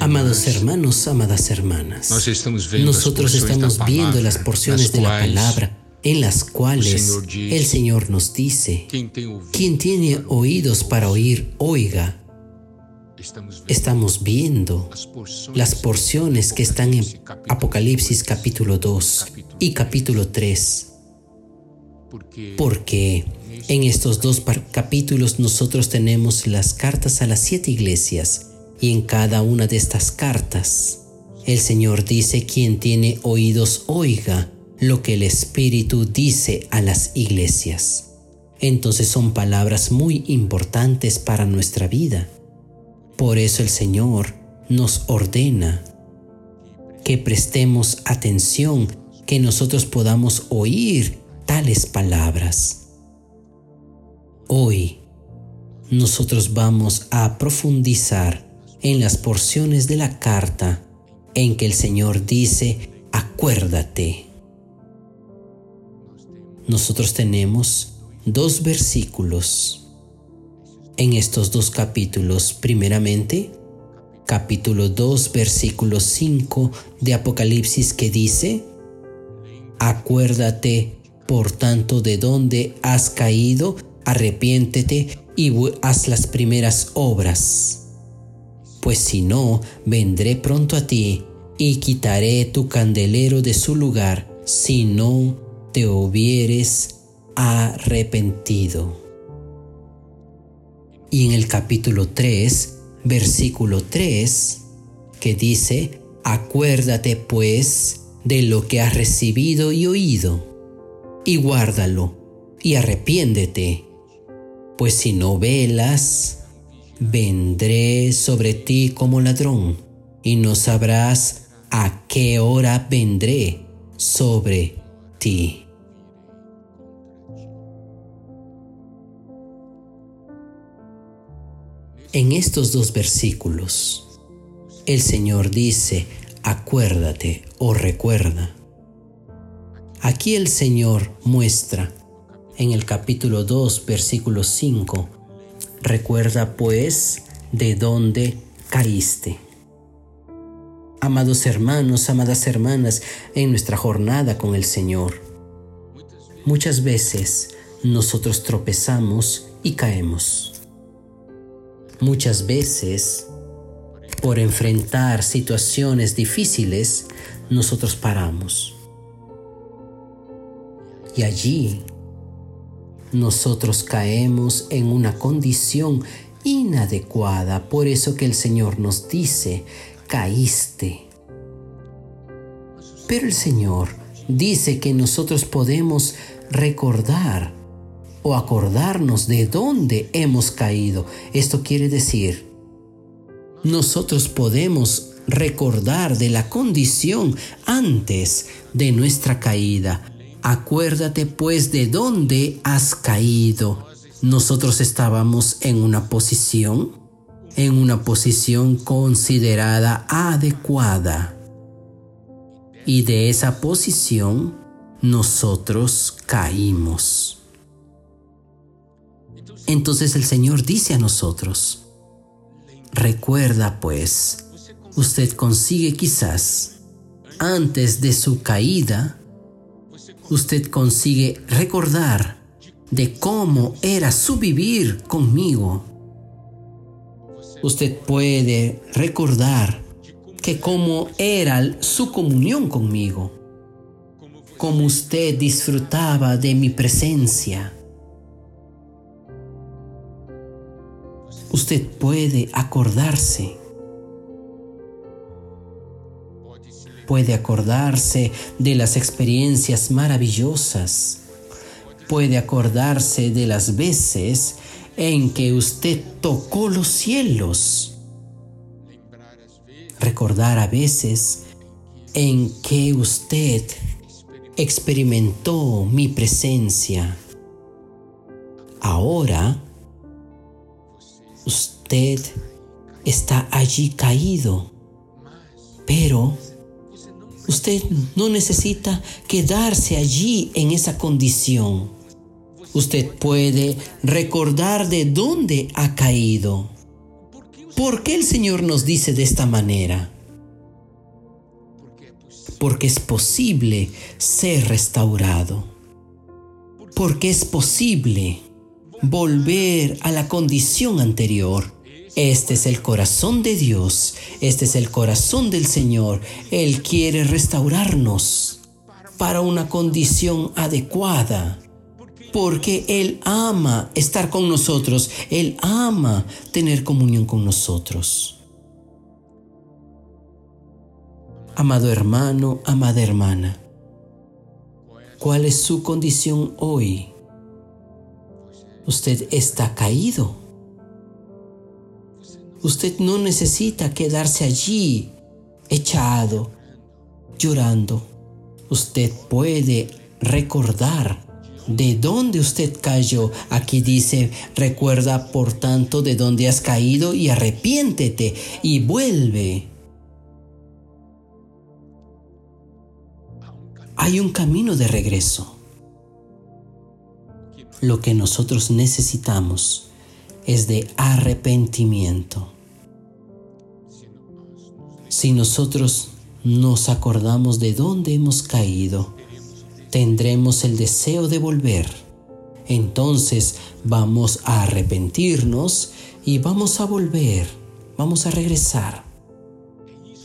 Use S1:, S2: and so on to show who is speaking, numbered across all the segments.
S1: Amados hermanos, amadas hermanas, nosotros estamos viendo las porciones de la palabra en las cuales el Señor nos dice, quien tiene oídos para oír, oiga. Estamos viendo las porciones que están en Apocalipsis capítulo 2 y capítulo 3. Porque en estos dos capítulos nosotros tenemos las cartas a las siete iglesias y en cada una de estas cartas el Señor dice quien tiene oídos oiga lo que el Espíritu dice a las iglesias. Entonces son palabras muy importantes para nuestra vida. Por eso el Señor nos ordena que prestemos atención, que nosotros podamos oír tales palabras. Hoy nosotros vamos a profundizar en las porciones de la carta en que el Señor dice, acuérdate nosotros tenemos dos versículos en estos dos capítulos. Primeramente, capítulo 2, versículo 5 de Apocalipsis que dice, Acuérdate, por tanto, de dónde has caído, arrepiéntete y haz las primeras obras. Pues si no, vendré pronto a ti y quitaré tu candelero de su lugar, si no te hubieres arrepentido. Y en el capítulo 3, versículo 3, que dice, acuérdate pues de lo que has recibido y oído, y guárdalo, y arrepiéndete, pues si no velas, vendré sobre ti como ladrón, y no sabrás a qué hora vendré sobre ti. En estos dos versículos, el Señor dice, acuérdate o recuerda. Aquí el Señor muestra en el capítulo 2, versículo 5, recuerda pues de dónde caíste. Amados hermanos, amadas hermanas, en nuestra jornada con el Señor, muchas veces nosotros tropezamos y caemos. Muchas veces, por enfrentar situaciones difíciles, nosotros paramos. Y allí nosotros caemos en una condición inadecuada. Por eso que el Señor nos dice, caíste. Pero el Señor dice que nosotros podemos recordar o acordarnos de dónde hemos caído. Esto quiere decir, nosotros podemos recordar de la condición antes de nuestra caída. Acuérdate pues de dónde has caído. Nosotros estábamos en una posición, en una posición considerada adecuada. Y de esa posición nosotros caímos. Entonces el Señor dice a nosotros, recuerda pues, usted consigue quizás, antes de su caída, usted consigue recordar de cómo era su vivir conmigo. Usted puede recordar que cómo era su comunión conmigo, cómo usted disfrutaba de mi presencia, usted puede acordarse. Puede acordarse de las experiencias maravillosas. Puede acordarse de las veces en que usted tocó los cielos. Recordar a veces en que usted experimentó mi presencia. Ahora usted está allí caído, pero usted no necesita quedarse allí en esa condición. Usted puede recordar de dónde ha caído. ¿Por qué el Señor nos dice de esta manera? Porque es posible ser restaurado. Porque es posible volver a la condición anterior. Este es el corazón de Dios, este es el corazón del Señor. Él quiere restaurarnos para una condición adecuada, porque Él ama estar con nosotros, Él ama tener comunión con nosotros. Amado hermano, amada hermana, ¿cuál es su condición hoy? Usted está caído. Usted no necesita quedarse allí echado, llorando. Usted puede recordar de dónde usted cayó. Aquí dice, recuerda por tanto de dónde has caído y arrepiéntete y vuelve. Hay un camino de regreso. Lo que nosotros necesitamos es de arrepentimiento. Si nosotros nos acordamos de dónde hemos caído, tendremos el deseo de volver. Entonces vamos a arrepentirnos y vamos a volver, vamos a regresar.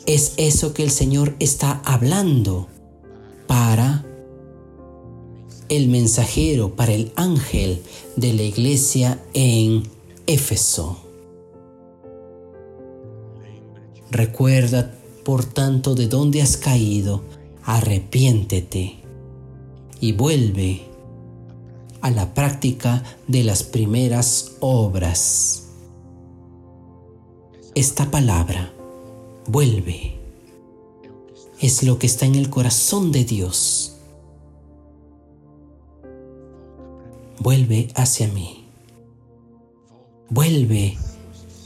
S1: Es eso que el Señor está hablando para el mensajero para el ángel de la iglesia en Éfeso. Recuerda, por tanto, de dónde has caído, arrepiéntete y vuelve a la práctica de las primeras obras. Esta palabra, vuelve, es lo que está en el corazón de Dios vuelve hacia mí. Vuelve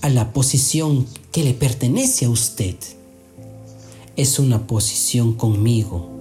S1: a la posición que le pertenece a usted. Es una posición conmigo.